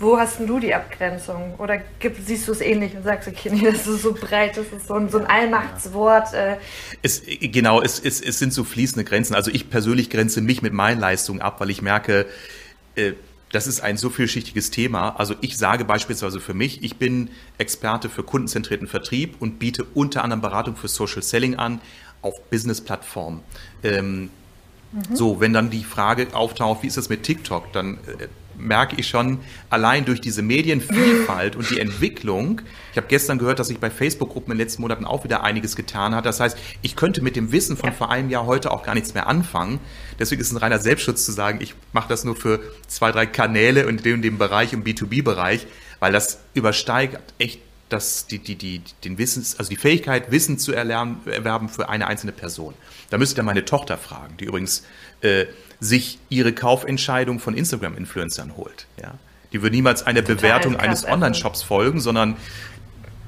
Wo hast denn du die Abgrenzung? Oder gibt, siehst du es ähnlich und sagst, okay, nee, das ist so breit, das ist so ein, so ein Allmachtswort? Äh. Es, genau, es, es, es sind so fließende Grenzen. Also ich persönlich grenze mich mit meinen Leistungen ab, weil ich merke, äh, das ist ein so vielschichtiges Thema. Also ich sage beispielsweise für mich, ich bin Experte für kundenzentrierten Vertrieb und biete unter anderem Beratung für Social Selling an auf Business-Plattformen. Ähm, mhm. So, wenn dann die Frage auftaucht, wie ist das mit TikTok, dann äh, merke ich schon allein durch diese Medienvielfalt und die Entwicklung. Ich habe gestern gehört, dass sich bei Facebook-Gruppen in den letzten Monaten auch wieder einiges getan hat. Das heißt, ich könnte mit dem Wissen von vor einem Jahr heute auch gar nichts mehr anfangen. Deswegen ist es ein reiner Selbstschutz zu sagen, ich mache das nur für zwei, drei Kanäle und in dem, dem Bereich, im B2B-Bereich, weil das übersteigt echt das, die, die, die, den Wissens, also die Fähigkeit, Wissen zu erlernen, erwerben für eine einzelne Person. Da müsste ihr meine Tochter fragen, die übrigens äh, sich ihre Kaufentscheidung von Instagram-Influencern holt. Ja? Die würde niemals einer Bewertung eines Online-Shops folgen, sondern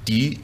die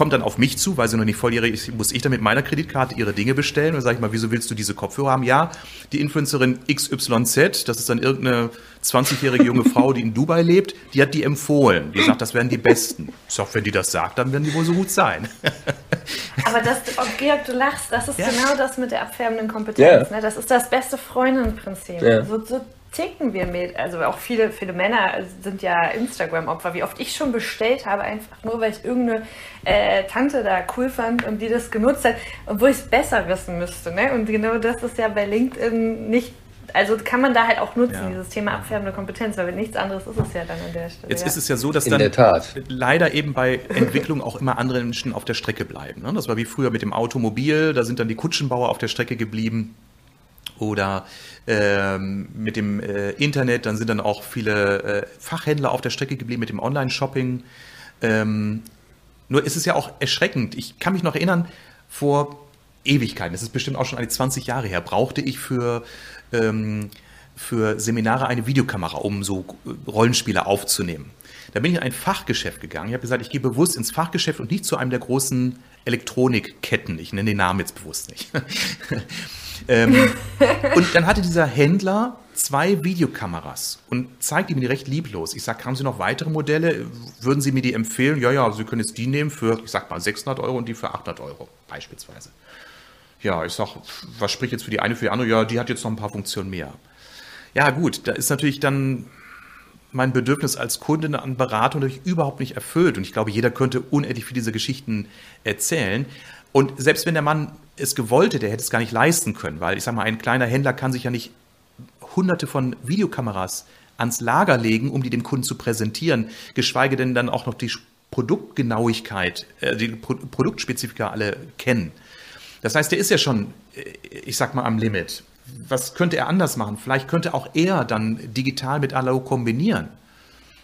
kommt dann auf mich zu, weil sie noch nicht volljährig ist, muss ich dann mit meiner Kreditkarte ihre Dinge bestellen. Und sage ich mal, wieso willst du diese Kopfhörer haben? Ja, die Influencerin XYZ, das ist dann irgendeine 20-jährige junge Frau, die in Dubai lebt, die hat die empfohlen. Die sagt, das wären die besten. Ich sage, wenn die das sagt, dann werden die wohl so gut sein. Aber das, oh, Georg, du lachst, das ist ja. genau das mit der abfärbenden Kompetenz. Ja. Ne? Das ist das beste Freundinnenprinzip. Ja. So, so ticken wir mit. Also auch viele, viele Männer sind ja Instagram-Opfer. Wie oft ich schon bestellt habe, einfach nur, weil ich irgendeine äh, Tante da cool fand und die das genutzt hat, obwohl ich es besser wissen müsste. Ne? Und genau das ist ja bei LinkedIn nicht also kann man da halt auch nutzen, ja. dieses Thema abfärbende Kompetenz, weil nichts anderes ist es ja dann an der Stelle. Jetzt ja. ist es ja so, dass In dann leider eben bei Entwicklung auch immer andere Menschen auf der Strecke bleiben. Ne? Das war wie früher mit dem Automobil, da sind dann die Kutschenbauer auf der Strecke geblieben oder ähm, mit dem äh, Internet, dann sind dann auch viele äh, Fachhändler auf der Strecke geblieben mit dem Online-Shopping. Ähm, nur ist es ja auch erschreckend. Ich kann mich noch erinnern, vor Ewigkeiten, das ist bestimmt auch schon eine 20 Jahre her, brauchte ich für, ähm, für Seminare eine Videokamera, um so Rollenspiele aufzunehmen. Da bin ich in ein Fachgeschäft gegangen. Ich habe gesagt, ich gehe bewusst ins Fachgeschäft und nicht zu einem der großen Elektronikketten. Ich nenne den Namen jetzt bewusst nicht. ähm, und dann hatte dieser Händler zwei Videokameras und zeigte mir die recht lieblos. Ich sage, haben Sie noch weitere Modelle? Würden Sie mir die empfehlen? Ja, ja, Sie können jetzt die nehmen für, ich sag mal, 600 Euro und die für 800 Euro beispielsweise. Ja, ich sage, was spricht jetzt für die eine, für die andere? Ja, die hat jetzt noch ein paar Funktionen mehr. Ja, gut, da ist natürlich dann mein Bedürfnis als Kunde an Beratung natürlich überhaupt nicht erfüllt. Und ich glaube, jeder könnte unendlich viele diese Geschichten erzählen. Und selbst wenn der Mann es gewollte, der hätte es gar nicht leisten können, weil ich sage mal, ein kleiner Händler kann sich ja nicht hunderte von Videokameras ans Lager legen, um die dem Kunden zu präsentieren, geschweige denn dann auch noch die Produktgenauigkeit, äh, die Pro Produktspezifika alle kennen. Das heißt, der ist ja schon, äh, ich sag mal, am Limit. Was könnte er anders machen? Vielleicht könnte auch er dann digital mit Allo kombinieren.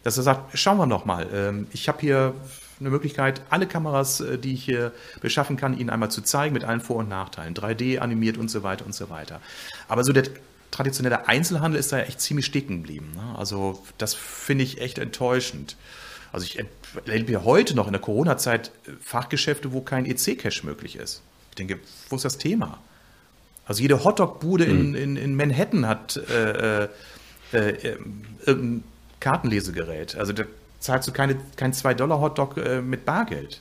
Dass er sagt, schauen wir noch mal, ähm, ich habe hier eine Möglichkeit, alle Kameras, äh, die ich hier beschaffen kann, Ihnen einmal zu zeigen mit allen Vor- und Nachteilen. 3D animiert und so weiter und so weiter. Aber so der traditionelle Einzelhandel ist da ja echt ziemlich stecken geblieben. Ne? Also das finde ich echt enttäuschend. Also ich erlebe heute noch in der Corona-Zeit äh, Fachgeschäfte, wo kein EC-Cache möglich ist. Ich denke, wo ist das Thema? Also jede Hotdog-Bude in, hm. in, in, Manhattan hat äh, äh, äh, irgendein Kartenlesegerät. Also da zahlst du keine, kein 2-Dollar-Hotdog äh, mit Bargeld.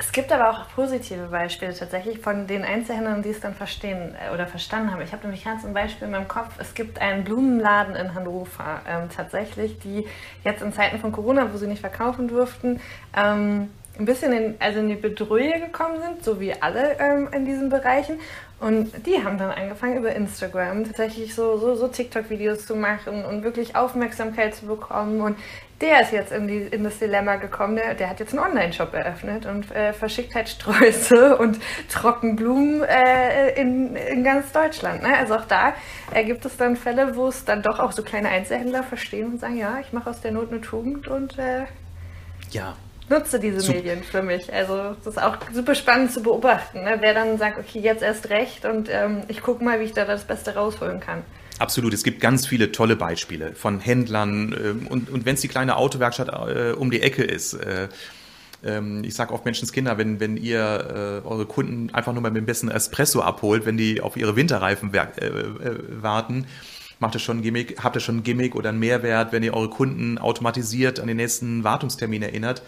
Es gibt aber auch positive Beispiele tatsächlich von den Einzelhändlern, die es dann verstehen äh, oder verstanden haben. Ich habe nämlich ganz ein Beispiel in meinem Kopf. Es gibt einen Blumenladen in Hannover ähm, tatsächlich, die jetzt in Zeiten von Corona, wo sie nicht verkaufen durften, ähm, ein bisschen in, also in die Bedrohung gekommen sind, so wie alle ähm, in diesen Bereichen. Und die haben dann angefangen über Instagram tatsächlich so, so, so TikTok-Videos zu machen und wirklich Aufmerksamkeit zu bekommen. Und der ist jetzt in, die, in das Dilemma gekommen, der, der hat jetzt einen Online-Shop eröffnet und äh, verschickt halt Sträuße und Trockenblumen äh, in, in ganz Deutschland. Ne? Also auch da äh, gibt es dann Fälle, wo es dann doch auch so kleine Einzelhändler verstehen und sagen, ja, ich mache aus der Not eine Tugend und äh, ja, nutze diese Sup Medien für mich. Also das ist auch super spannend zu beobachten, ne? wer dann sagt, okay, jetzt erst recht und ähm, ich gucke mal, wie ich da das Beste rausholen kann. Absolut, es gibt ganz viele tolle Beispiele von Händlern äh, und, und wenn es die kleine Autowerkstatt äh, um die Ecke ist. Äh, ähm, ich sage oft Menschenskinder, wenn, wenn ihr äh, eure Kunden einfach nur mal mit dem besten Espresso abholt, wenn die auf ihre Winterreifen äh, äh, warten, macht es schon ein Gimmick, habt ihr schon ein Gimmick oder einen Mehrwert, wenn ihr eure Kunden automatisiert an den nächsten Wartungstermin erinnert.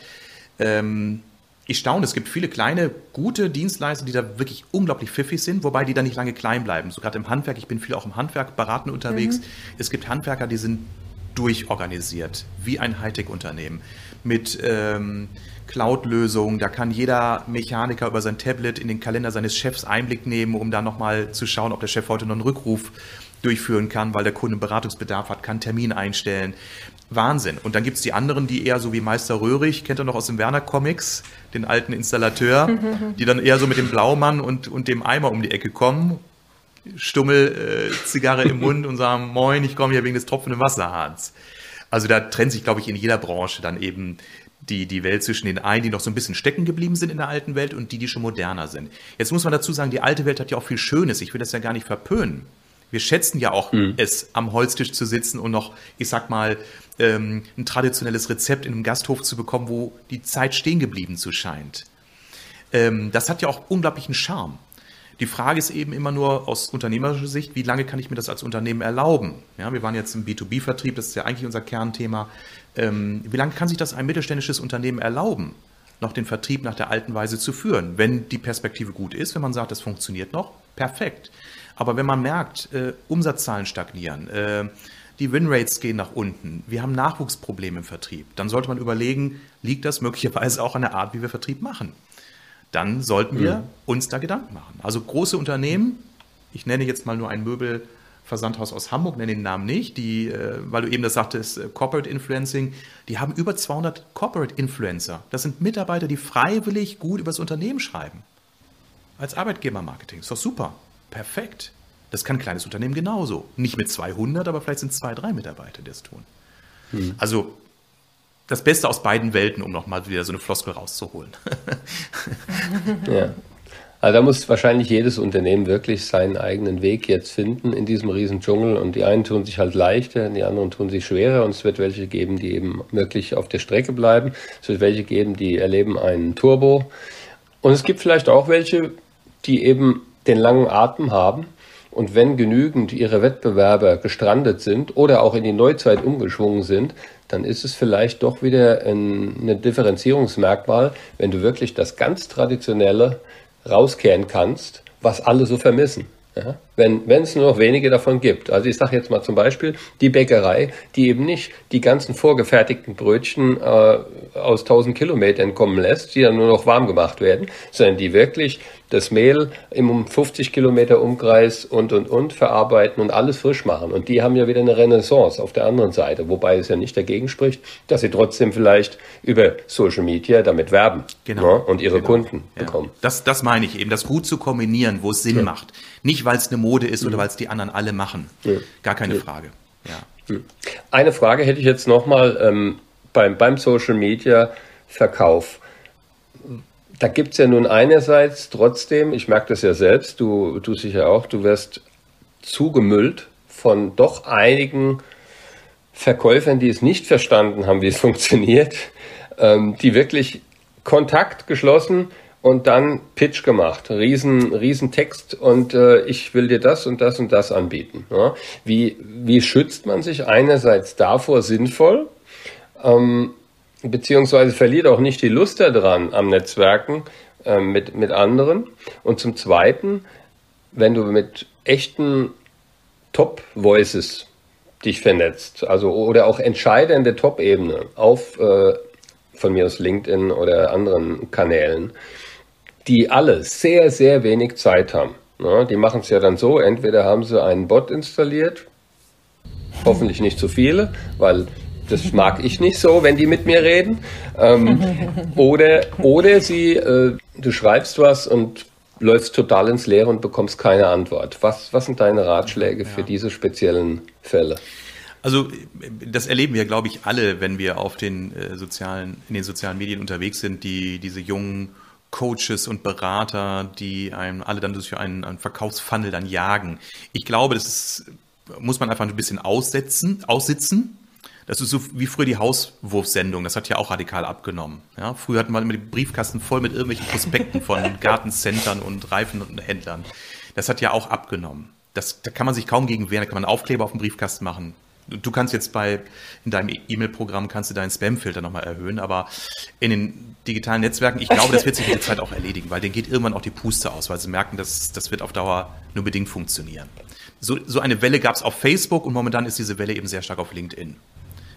Ähm, ich staune, es gibt viele kleine, gute Dienstleister, die da wirklich unglaublich pfiffig sind, wobei die da nicht lange klein bleiben. So gerade im Handwerk, ich bin viel auch im Handwerk beraten unterwegs. Mhm. Es gibt Handwerker, die sind durchorganisiert, wie ein Hightech-Unternehmen. Mit ähm, Cloud-Lösungen, da kann jeder Mechaniker über sein Tablet in den Kalender seines Chefs Einblick nehmen, um da nochmal zu schauen, ob der Chef heute noch einen Rückruf durchführen kann, weil der Kunde Beratungsbedarf hat, kann Termin einstellen. Wahnsinn. Und dann gibt es die anderen, die eher so wie Meister Röhrig, kennt ihr noch aus dem Werner Comics, den alten Installateur, die dann eher so mit dem Blaumann und, und dem Eimer um die Ecke kommen, Stummel, äh, Zigarre im Mund und sagen, moin, ich komme hier wegen des tropfenden Wasserhahns. Also da trennt sich, glaube ich, in jeder Branche dann eben die, die Welt zwischen den einen, die noch so ein bisschen stecken geblieben sind in der alten Welt und die, die schon moderner sind. Jetzt muss man dazu sagen, die alte Welt hat ja auch viel Schönes. Ich will das ja gar nicht verpönen. Wir schätzen ja auch mhm. es, am Holztisch zu sitzen und noch, ich sag mal, ähm, ein traditionelles Rezept in einem Gasthof zu bekommen, wo die Zeit stehen geblieben zu scheint. Ähm, das hat ja auch unglaublichen Charme. Die Frage ist eben immer nur aus unternehmerischer Sicht, wie lange kann ich mir das als Unternehmen erlauben? Ja, wir waren jetzt im B2B-Vertrieb, das ist ja eigentlich unser Kernthema. Ähm, wie lange kann sich das ein mittelständisches Unternehmen erlauben, noch den Vertrieb nach der alten Weise zu führen? Wenn die Perspektive gut ist, wenn man sagt, das funktioniert noch, perfekt. Aber wenn man merkt, äh, Umsatzzahlen stagnieren, äh, die Winrates gehen nach unten, wir haben Nachwuchsprobleme im Vertrieb, dann sollte man überlegen, liegt das möglicherweise auch an der Art, wie wir Vertrieb machen? Dann sollten wir mhm. uns da Gedanken machen. Also große Unternehmen, ich nenne jetzt mal nur ein Möbel, Versandhaus aus Hamburg, nenne den Namen nicht, die, äh, weil du eben das sagtest, äh, Corporate Influencing, die haben über 200 Corporate Influencer. Das sind Mitarbeiter, die freiwillig gut über das Unternehmen schreiben. Als Arbeitgebermarketing. Ist doch super. Perfekt. Das kann ein kleines Unternehmen genauso. Nicht mit 200, aber vielleicht sind zwei, drei Mitarbeiter, die das tun. Hm. Also das Beste aus beiden Welten, um nochmal wieder so eine Floskel rauszuholen. ja. Also da muss wahrscheinlich jedes Unternehmen wirklich seinen eigenen Weg jetzt finden in diesem riesen Dschungel. Und die einen tun sich halt leichter, die anderen tun sich schwerer. Und es wird welche geben, die eben wirklich auf der Strecke bleiben. Es wird welche geben, die erleben einen Turbo. Und es gibt vielleicht auch welche, die eben den langen Atem haben. Und wenn genügend ihre Wettbewerber gestrandet sind oder auch in die Neuzeit umgeschwungen sind, dann ist es vielleicht doch wieder ein, ein Differenzierungsmerkmal, wenn du wirklich das ganz traditionelle rauskehren kannst, was alle so vermissen. Ja? Wenn es nur noch wenige davon gibt. Also ich sage jetzt mal zum Beispiel die Bäckerei, die eben nicht die ganzen vorgefertigten Brötchen äh, aus 1000 Kilometern kommen lässt, die dann nur noch warm gemacht werden, sondern die wirklich das Mehl im 50 Kilometer Umkreis und, und, und verarbeiten und alles frisch machen. Und die haben ja wieder eine Renaissance auf der anderen Seite, wobei es ja nicht dagegen spricht, dass sie trotzdem vielleicht über Social Media damit werben genau. ne, und ihre genau. Kunden ja. bekommen. Das, das meine ich eben, das gut zu kombinieren, wo es Sinn ja. macht. Nicht, weil es eine Mode ist oder mhm. weil es die anderen alle machen. Gar keine Frage. Ja. Mhm. Eine Frage hätte ich jetzt nochmal ähm, beim, beim Social Media Verkauf da gibt es ja nun einerseits trotzdem, ich merke das ja selbst, du, du sicher auch, du wirst zugemüllt von doch einigen Verkäufern, die es nicht verstanden haben, wie es funktioniert, ähm, die wirklich Kontakt geschlossen und dann Pitch gemacht, riesen, riesen Text und äh, ich will dir das und das und das anbieten. Ja? Wie, wie schützt man sich einerseits davor sinnvoll? Ähm, beziehungsweise verliert auch nicht die Lust daran am Netzwerken äh, mit, mit anderen. Und zum Zweiten, wenn du mit echten Top-Voices dich vernetzt, also oder auch der Top-Ebene auf äh, von mir aus LinkedIn oder anderen Kanälen, die alle sehr, sehr wenig Zeit haben. Ja, die machen es ja dann so, entweder haben sie einen Bot installiert, hoffentlich nicht zu viele, weil das mag ich nicht so, wenn die mit mir reden. Ähm, oder, oder sie, äh, du schreibst was und läufst total ins Leere und bekommst keine Antwort. Was, was sind deine Ratschläge für diese speziellen Fälle? Also das erleben wir, glaube ich, alle, wenn wir auf den äh, sozialen, in den sozialen Medien unterwegs sind, die diese jungen Coaches und Berater, die einem alle dann durch einen, einen Verkaufsfunnel dann jagen. Ich glaube, das ist, muss man einfach ein bisschen aussetzen, aussitzen das ist so wie früher die Hauswurfsendung, das hat ja auch radikal abgenommen. Ja, früher hatten wir immer die Briefkasten voll mit irgendwelchen Prospekten von Gartencentern und Reifenhändlern. Das hat ja auch abgenommen. Das, da kann man sich kaum gegen wehren, da kann man Aufkleber auf den Briefkasten machen. Du kannst jetzt bei, in deinem E-Mail-Programm kannst du deinen Spam-Filter nochmal erhöhen, aber in den digitalen Netzwerken, ich glaube, das wird sich mit der Zeit auch erledigen, weil denen geht irgendwann auch die Puste aus, weil sie merken, dass das wird auf Dauer nur bedingt funktionieren. So, so eine Welle gab es auf Facebook und momentan ist diese Welle eben sehr stark auf LinkedIn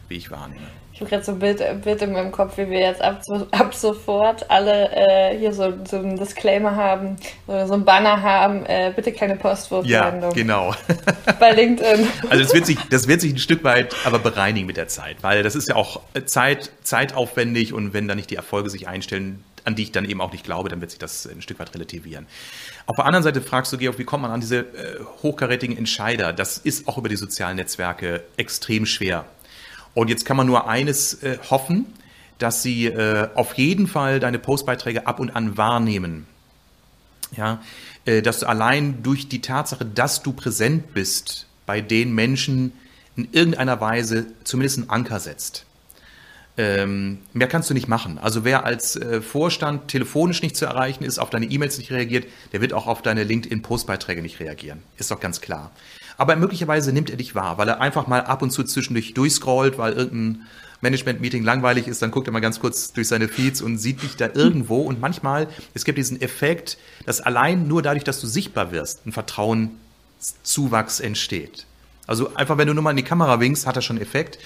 wie ich wahrnehme. Ich habe gerade so ein Bild, Bild in meinem Kopf, wie wir jetzt ab, ab sofort alle äh, hier so, so ein Disclaimer haben oder so ein Banner haben, äh, bitte keine Postwurfsendung. Ja, genau. Bei LinkedIn. Also das wird, sich, das wird sich ein Stück weit aber bereinigen mit der Zeit, weil das ist ja auch Zeit, zeitaufwendig und wenn da nicht die Erfolge sich einstellen, an die ich dann eben auch nicht glaube, dann wird sich das ein Stück weit relativieren. Auf der anderen Seite fragst du, Georg, wie kommt man an diese äh, hochkarätigen Entscheider? Das ist auch über die sozialen Netzwerke extrem schwer. Und jetzt kann man nur eines äh, hoffen, dass sie äh, auf jeden Fall deine Postbeiträge ab und an wahrnehmen. Ja, äh, dass du allein durch die Tatsache, dass du präsent bist, bei den Menschen in irgendeiner Weise zumindest einen Anker setzt. Ähm, mehr kannst du nicht machen. Also wer als äh, Vorstand telefonisch nicht zu erreichen ist, auf deine E-Mails nicht reagiert, der wird auch auf deine LinkedIn-Postbeiträge nicht reagieren. Ist doch ganz klar. Aber möglicherweise nimmt er dich wahr, weil er einfach mal ab und zu zwischendurch durchscrollt, weil irgendein Management-Meeting langweilig ist, dann guckt er mal ganz kurz durch seine Feeds und sieht dich da irgendwo. Und manchmal, es gibt diesen Effekt, dass allein nur dadurch, dass du sichtbar wirst, ein Vertrauenszuwachs entsteht. Also einfach, wenn du nur mal in die Kamera winkst, hat das schon Effekt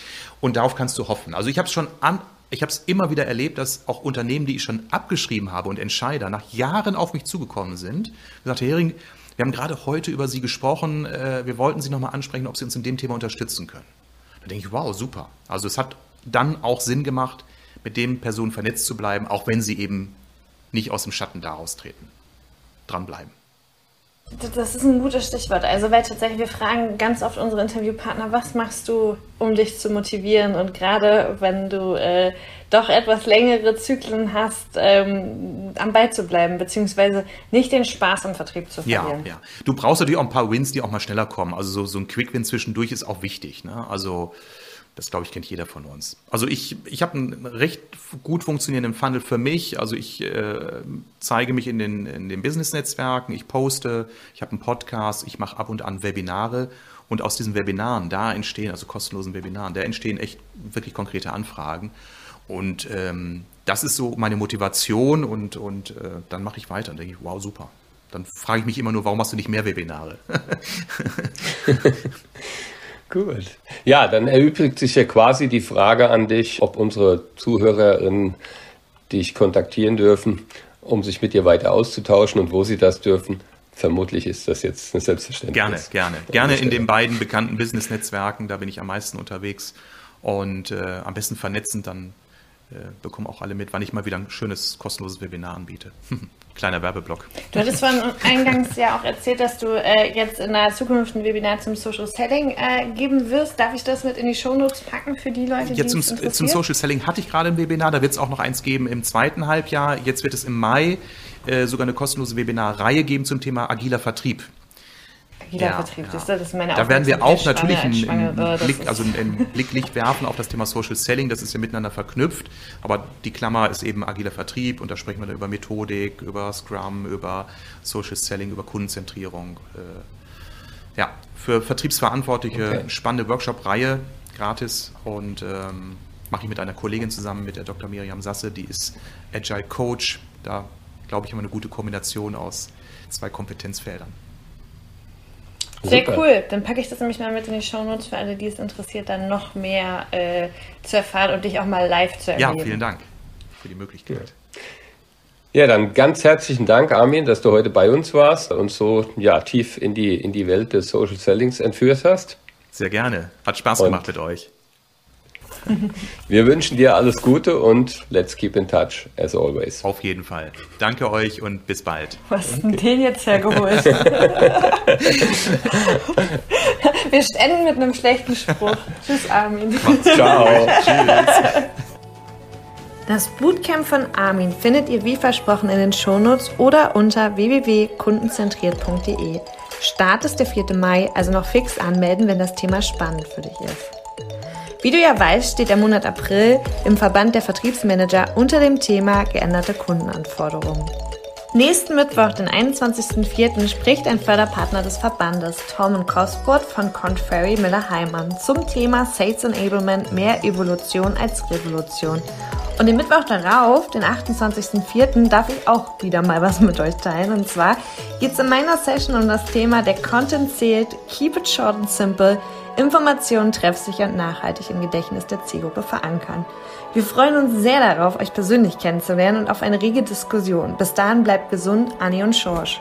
und darauf kannst du hoffen. Also ich habe es schon an, ich habe es immer wieder erlebt, dass auch Unternehmen, die ich schon abgeschrieben habe und Entscheider nach Jahren auf mich zugekommen sind, gesagt, Herr Hering, Wir haben gerade heute über Sie gesprochen. Äh, wir wollten Sie nochmal ansprechen, ob Sie uns in dem Thema unterstützen können. Da denke ich, wow, super. Also es hat dann auch Sinn gemacht, mit den Personen vernetzt zu bleiben, auch wenn sie eben nicht aus dem Schatten daraus treten. Dranbleiben. Das ist ein gutes Stichwort. Also, weil tatsächlich wir fragen ganz oft unsere Interviewpartner, was machst du, um dich zu motivieren? Und gerade wenn du äh, doch etwas längere Zyklen hast, ähm, am Ball zu bleiben, beziehungsweise nicht den Spaß im Vertrieb zu verlieren. Ja, ja. Du brauchst natürlich auch ein paar Wins, die auch mal schneller kommen. Also so, so ein Quick-Win zwischendurch ist auch wichtig. Ne? Also das, glaube ich, kennt jeder von uns. Also ich, ich habe einen recht gut funktionierenden Funnel für mich. Also ich äh, zeige mich in den, in den Business-Netzwerken, ich poste, ich habe einen Podcast, ich mache ab und an Webinare. Und aus diesen Webinaren, da entstehen, also kostenlosen Webinaren, da entstehen echt wirklich konkrete Anfragen. Und ähm, das ist so meine Motivation und, und äh, dann mache ich weiter und denke ich, wow, super. Dann frage ich mich immer nur, warum machst du nicht mehr Webinare? Gut. Ja, dann erübrigt sich ja quasi die Frage an dich, ob unsere Zuhörerinnen dich kontaktieren dürfen, um sich mit dir weiter auszutauschen und wo sie das dürfen. Vermutlich ist das jetzt eine Selbstverständlichkeit. Gerne, gerne. Gerne in den beiden bekannten Business-Netzwerken, da bin ich am meisten unterwegs. Und äh, am besten vernetzend, dann äh, bekommen auch alle mit, wann ich mal wieder ein schönes kostenloses Webinar anbiete. Kleiner Werbeblock. Du hattest vorhin eingangs ja auch erzählt, dass du äh, jetzt in der Zukunft ein Webinar zum Social Selling äh, geben wirst. Darf ich das mit in die Shownotes packen für die Leute, die jetzt zum, zum Social Selling hatte ich gerade ein Webinar, da wird es auch noch eins geben im zweiten Halbjahr. Jetzt wird es im Mai äh, sogar eine kostenlose Webinarreihe geben zum Thema agiler Vertrieb. Agiler ja, Vertrieb, ja. das ist meine Da werden wir auch natürlich einen, einen Blick, also einen Blicklicht werfen auf das Thema Social Selling, das ist ja miteinander verknüpft, aber die Klammer ist eben agiler Vertrieb und da sprechen wir dann über Methodik, über Scrum, über Social Selling, über Kundenzentrierung. Äh, ja, für Vertriebsverantwortliche okay. spannende Workshop-Reihe, gratis und ähm, mache ich mit einer Kollegin zusammen, mit der Dr. Miriam Sasse, die ist Agile Coach. Da glaube ich, immer eine gute Kombination aus zwei Kompetenzfeldern. Sehr Super. cool. Dann packe ich das nämlich mal mit in die Show Notes für alle, die es interessiert, dann noch mehr äh, zu erfahren und dich auch mal live zu erleben. Ja, vielen Dank für die Möglichkeit. Ja, dann ganz herzlichen Dank, Armin, dass du heute bei uns warst und so ja, tief in die, in die Welt des Social Sellings entführt hast. Sehr gerne. Hat Spaß und gemacht mit euch. Wir wünschen dir alles Gute und let's keep in touch, as always. Auf jeden Fall. Danke euch und bis bald. Was ist denn den jetzt hergeholt? Wir enden mit einem schlechten Spruch. Tschüss, Armin. Ciao. Tschüss. Das Bootcamp von Armin findet ihr wie versprochen in den Shownotes oder unter www.kundenzentriert.de. Start ist der 4. Mai, also noch fix anmelden, wenn das Thema spannend für dich ist. Wie du ja weißt, steht der Monat April im Verband der Vertriebsmanager unter dem Thema geänderte Kundenanforderungen. Nächsten Mittwoch, den 21.04., spricht ein Förderpartner des Verbandes, Tom Cosworth von Contrary Miller Heimann, zum Thema Sales Enablement mehr Evolution als Revolution. Und den Mittwoch darauf, den 28.04., darf ich auch wieder mal was mit euch teilen. Und zwar geht es in meiner Session um das Thema Der Content zählt, Keep it short and simple, Informationen treffsicher und nachhaltig im Gedächtnis der Zielgruppe verankern. Wir freuen uns sehr darauf, euch persönlich kennenzulernen und auf eine rege Diskussion. Bis dahin bleibt gesund, Anni und Schorsch.